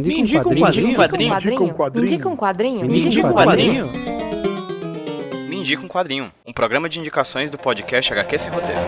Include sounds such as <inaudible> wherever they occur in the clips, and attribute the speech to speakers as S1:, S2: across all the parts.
S1: Me indica um quadrinho.
S2: Me indica um quadrinho.
S3: Me indica um quadrinho.
S2: Me indica um quadrinho.
S4: Me indica um quadrinho. Um programa de indicações do podcast HQ Sem Roteiro.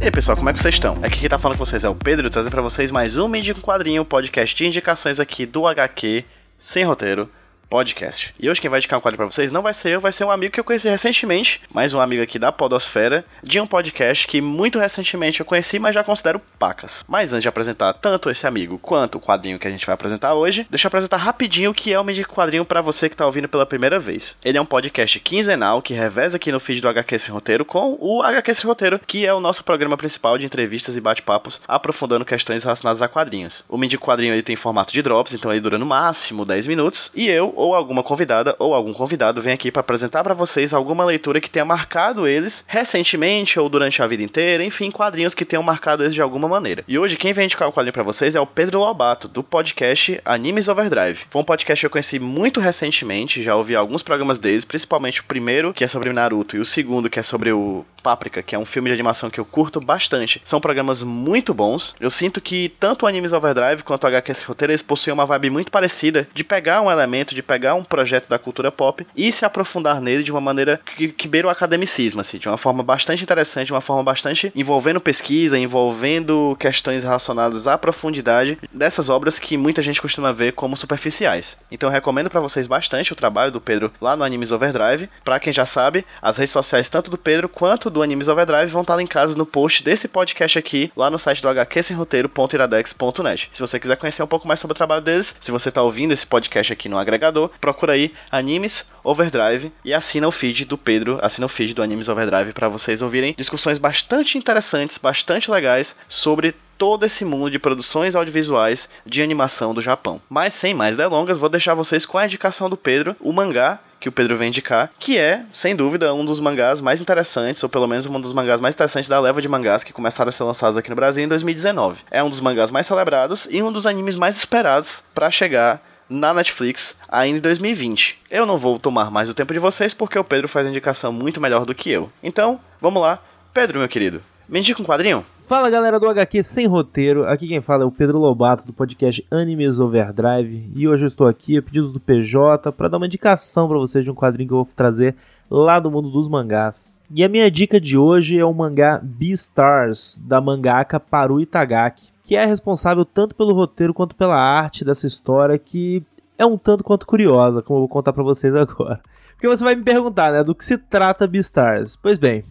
S4: E aí pessoal, como é que vocês estão? Aqui quem tá falando com vocês é o Pedro, trazendo pra vocês mais um Me Indica um Quadrinho, podcast de indicações aqui do HQ Sem Roteiro podcast. E hoje quem vai indicar um quadro para vocês não vai ser eu, vai ser um amigo que eu conheci recentemente, mais um amigo aqui da Podosfera, de um podcast que muito recentemente eu conheci, mas já considero pacas. Mas antes de apresentar tanto esse amigo quanto o quadrinho que a gente vai apresentar hoje, deixa eu apresentar rapidinho o que é o Medico Quadrinho para você que tá ouvindo pela primeira vez. Ele é um podcast quinzenal que reveza aqui no feed do HQ Sem Roteiro com o HQ Sem Roteiro, que é o nosso programa principal de entrevistas e bate-papos aprofundando questões relacionadas a quadrinhos. O Medico Quadrinho ele tem formato de drops, então ele dura no máximo 10 minutos, e eu ou alguma convidada ou algum convidado vem aqui para apresentar para vocês alguma leitura que tenha marcado eles recentemente ou durante a vida inteira, enfim, quadrinhos que tenham marcado eles de alguma maneira. E hoje quem vem indicar o quadrinho para vocês é o Pedro Lobato, do podcast Animes Overdrive. Foi um podcast que eu conheci muito recentemente, já ouvi alguns programas deles, principalmente o primeiro, que é sobre Naruto, e o segundo, que é sobre o Páprica, que é um filme de animação que eu curto bastante. São programas muito bons. Eu sinto que tanto o Animes Overdrive quanto o HQS eles possuem uma vibe muito parecida de pegar um elemento, de pegar um projeto da cultura pop e se aprofundar nele de uma maneira que, que beira o academicismo, assim, de uma forma bastante interessante, de uma forma bastante envolvendo pesquisa, envolvendo questões relacionadas à profundidade dessas obras que muita gente costuma ver como superficiais. Então eu recomendo para vocês bastante o trabalho do Pedro lá no Animes Overdrive. Para quem já sabe, as redes sociais tanto do Pedro quanto do Animes Overdrive vão estar linkados no post desse podcast aqui, lá no site do hqsemroteiro.iradex.net. Se você quiser conhecer um pouco mais sobre o trabalho deles, se você está ouvindo esse podcast aqui no agregador, procura aí Animes Overdrive e assina o feed do Pedro, assina o feed do Animes Overdrive para vocês ouvirem discussões bastante interessantes, bastante legais sobre todo esse mundo de produções audiovisuais de animação do Japão. Mas sem mais delongas, vou deixar vocês com a indicação do Pedro, o mangá que o Pedro vem indicar, que é, sem dúvida, um dos mangás mais interessantes, ou pelo menos um dos mangás mais interessantes da leva de mangás que começaram a ser lançados aqui no Brasil em 2019. É um dos mangás mais celebrados e um dos animes mais esperados para chegar na Netflix ainda em 2020. Eu não vou tomar mais o tempo de vocês porque o Pedro faz a indicação muito melhor do que eu. Então, vamos lá. Pedro, meu querido, me indica um quadrinho?
S1: Fala galera do HQ Sem Roteiro, aqui quem fala é o Pedro Lobato do podcast Animes Overdrive e hoje eu estou aqui a pedidos do PJ para dar uma indicação para vocês de um quadrinho que eu vou trazer lá do mundo dos mangás. E a minha dica de hoje é o mangá Beastars da mangaka Paru Itagaki, que é responsável tanto pelo roteiro quanto pela arte dessa história que é um tanto quanto curiosa, como eu vou contar para vocês agora. Porque você vai me perguntar, né, do que se trata Beastars? Pois bem,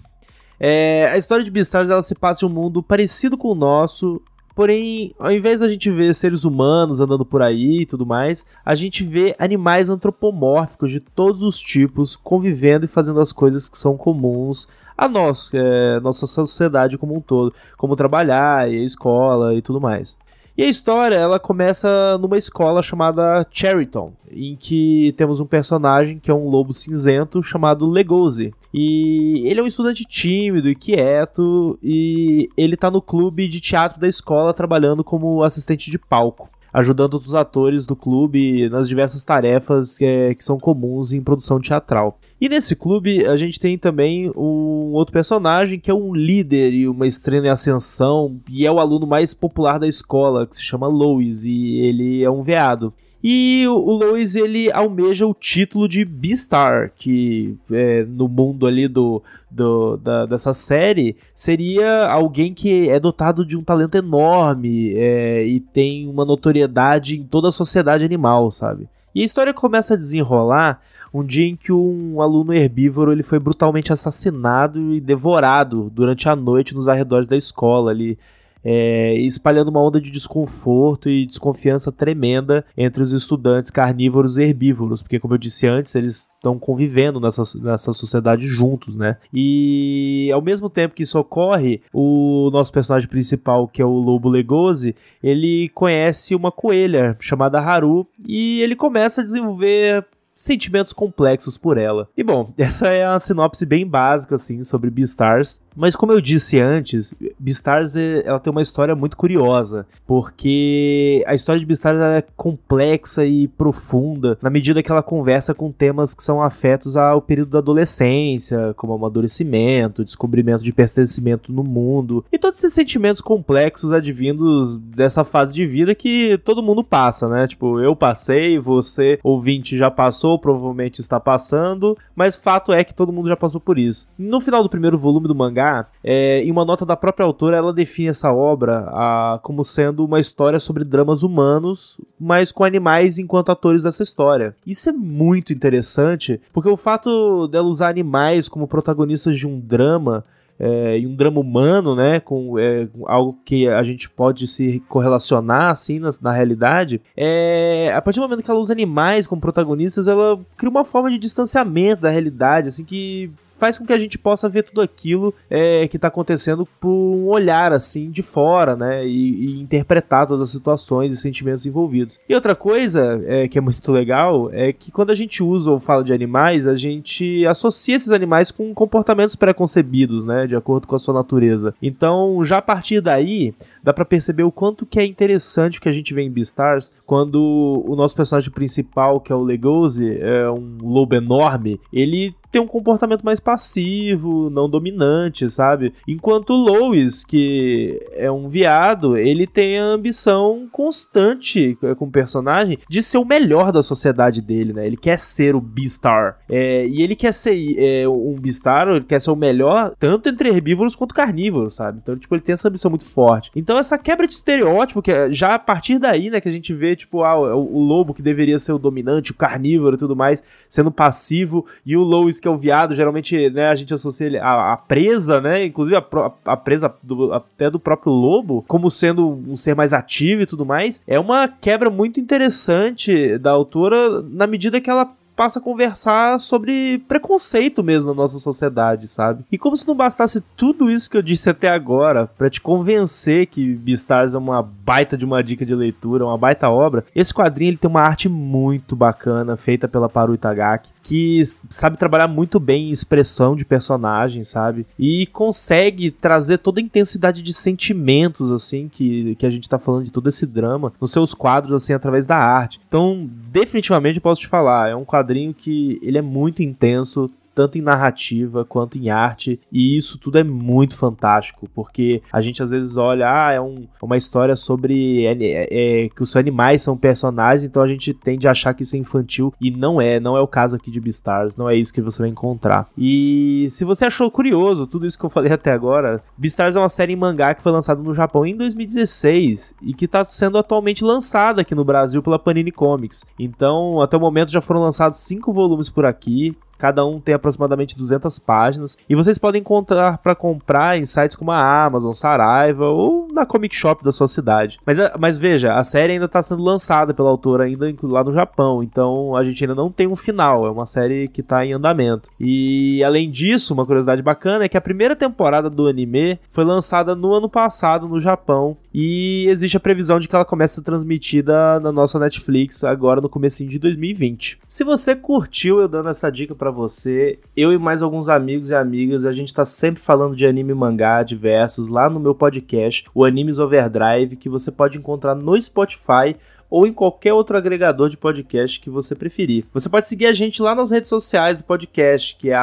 S1: é, a história de Beastars ela se passa em um mundo parecido com o nosso, Porém, ao invés da gente ver seres humanos andando por aí e tudo mais, a gente vê animais antropomórficos de todos os tipos convivendo e fazendo as coisas que são comuns a nós, é, nossa sociedade como um todo, como trabalhar e a escola e tudo mais. E a história, ela começa numa escola chamada Cheriton, em que temos um personagem que é um lobo cinzento chamado Legozi. E ele é um estudante tímido e quieto, e ele tá no clube de teatro da escola trabalhando como assistente de palco ajudando os atores do clube nas diversas tarefas que, é, que, são comuns em produção teatral. E nesse clube a gente tem também um outro personagem que é um líder e uma estrela em ascensão, e é o aluno mais popular da escola, que se chama Lois, e ele é um veado. E o Lois ele almeja o título de Beastar, que é, no mundo ali do, do da, dessa série seria alguém que é dotado de um talento enorme é, e tem uma notoriedade em toda a sociedade animal, sabe? E a história começa a desenrolar um dia em que um aluno herbívoro ele foi brutalmente assassinado e devorado durante a noite nos arredores da escola ali é, espalhando uma onda de desconforto e desconfiança tremenda entre os estudantes carnívoros e herbívoros, porque, como eu disse antes, eles estão convivendo nessa, nessa sociedade juntos, né? E ao mesmo tempo que isso ocorre, o nosso personagem principal, que é o Lobo Legosi, ele conhece uma coelha chamada Haru e ele começa a desenvolver sentimentos complexos por ela. E bom, <laughs> essa é a sinopse bem básica assim sobre Beastars, mas como eu disse antes, Beastars ela tem uma história muito curiosa, porque a história de Beastars é complexa e profunda na medida que ela conversa com temas que são afetos ao período da adolescência, como amadurecimento, descobrimento de pertencimento no mundo e todos esses sentimentos complexos advindos dessa fase de vida que todo mundo passa, né? Tipo, eu passei, você ouvinte já passou, provavelmente está passando, mas fato é que todo mundo já passou por isso. No final do primeiro volume do mangá, é, em uma nota da própria autora, ela define essa obra a, como sendo uma história sobre dramas humanos, mas com animais enquanto atores dessa história. Isso é muito interessante, porque o fato dela usar animais como protagonistas de um drama é, e um drama humano, né, com é, algo que a gente pode se correlacionar assim na, na, realidade, é, a partir do momento que ela usa animais como protagonistas, ela cria uma forma de distanciamento da realidade, assim que faz com que a gente possa ver tudo aquilo é, que está acontecendo por um olhar assim de fora, né, e, e, interpretar todas as situações e sentimentos envolvidos. E outra coisa é, que é muito legal é que quando a gente usa ou fala de animais, a gente associa esses animais com comportamentos preconcebidos, né, de acordo com a sua natureza. Então, já a partir daí, dá para perceber o quanto que é interessante o que a gente vê em Beastars quando o nosso personagem principal, que é o Legosi, é um lobo enorme, ele tem um comportamento mais passivo, não dominante, sabe? Enquanto o Lois, que é um viado, ele tem a ambição constante com o personagem de ser o melhor da sociedade dele, né? Ele quer ser o Beastar. É, e ele quer ser é, um Beastar, ele quer ser o melhor tanto entre herbívoros quanto carnívoros, sabe? Então, tipo, ele tem essa ambição muito forte. Então, essa quebra de estereótipo, que é já a partir daí, né, que a gente vê, tipo, ah, o, o lobo que deveria ser o dominante, o carnívoro e tudo mais, sendo passivo, e o Lois que é o viado, geralmente, né, a gente associa a, a presa, né, inclusive a, a presa do, até do próprio lobo, como sendo um ser mais ativo e tudo mais, é uma quebra muito interessante da autora na medida que ela passa a conversar sobre preconceito mesmo na nossa sociedade, sabe? E como se não bastasse tudo isso que eu disse até agora para te convencer que Beastars é uma baita de uma dica de leitura, uma baita obra, esse quadrinho ele tem uma arte muito bacana feita pela Paru Itagaki, que sabe trabalhar muito bem em expressão de personagens, sabe? E consegue trazer toda a intensidade de sentimentos assim que, que a gente tá falando de todo esse drama nos seus quadros assim através da arte. Então, definitivamente posso te falar, é um quadrinho quadrinho que ele é muito intenso, tanto em narrativa quanto em arte, e isso tudo é muito fantástico, porque a gente às vezes olha, ah, é um, uma história sobre é, é, que os animais são personagens, então a gente tende a achar que isso é infantil, e não é, não é o caso aqui de Beastars, não é isso que você vai encontrar. E se você achou curioso tudo isso que eu falei até agora, Beastars é uma série em mangá que foi lançada no Japão em 2016 e que está sendo atualmente lançada aqui no Brasil pela Panini Comics. Então, até o momento já foram lançados cinco volumes por aqui. Cada um tem aproximadamente 200 páginas. E vocês podem encontrar para comprar em sites como a Amazon, Saraiva ou na Comic Shop da sua cidade. Mas, eh, mas veja, a série ainda está sendo lançada pela autora ainda lá no Japão. Então a gente ainda não tem um final. É uma série que está em andamento. E além disso, uma curiosidade bacana é que a primeira temporada do anime foi lançada no ano passado no Japão. E existe a previsão de que ela comece a ser transmitida na nossa Netflix agora no comecinho de 2020. Se você curtiu eu dando essa dica para você. Eu e mais alguns amigos e amigas, a gente tá sempre falando de anime mangá diversos lá no meu podcast, o Animes Overdrive, que você pode encontrar no Spotify ou em qualquer outro agregador de podcast que você preferir. Você pode seguir a gente lá nas redes sociais do podcast, que é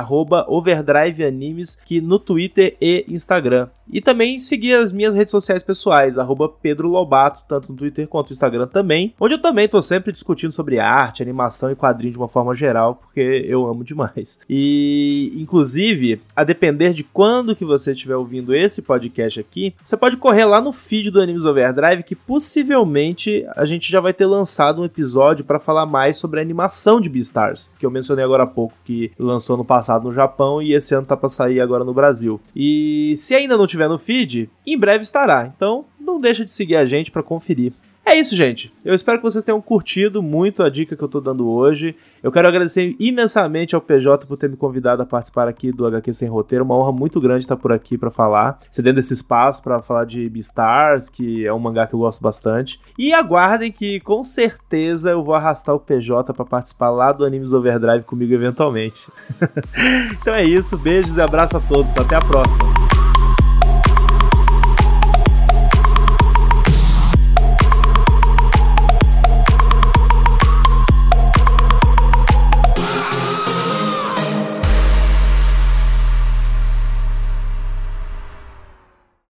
S1: @overdriveanimes, que no Twitter e Instagram. E também seguir as minhas redes sociais pessoais, Pedro Lobato, tanto no Twitter quanto no Instagram também, onde eu também tô sempre discutindo sobre arte, animação e quadrinho de uma forma geral, porque eu amo demais. E, inclusive, a depender de quando que você estiver ouvindo esse podcast aqui, você pode correr lá no feed do Animes Overdrive, que possivelmente a gente vai ter lançado um episódio para falar mais sobre a animação de Beastars, que eu mencionei agora há pouco, que lançou no passado no Japão e esse ano tá para sair agora no Brasil. E se ainda não tiver no feed, em breve estará. Então, não deixa de seguir a gente para conferir. É isso, gente. Eu espero que vocês tenham curtido muito a dica que eu tô dando hoje. Eu quero agradecer imensamente ao PJ por ter me convidado a participar aqui do HQ Sem Roteiro. Uma honra muito grande estar por aqui para falar, cedendo esse espaço para falar de Beastars, que é um mangá que eu gosto bastante. E aguardem que com certeza eu vou arrastar o PJ para participar lá do Animes Overdrive comigo eventualmente. <laughs> então é isso, beijos e abraço a todos. Até a próxima.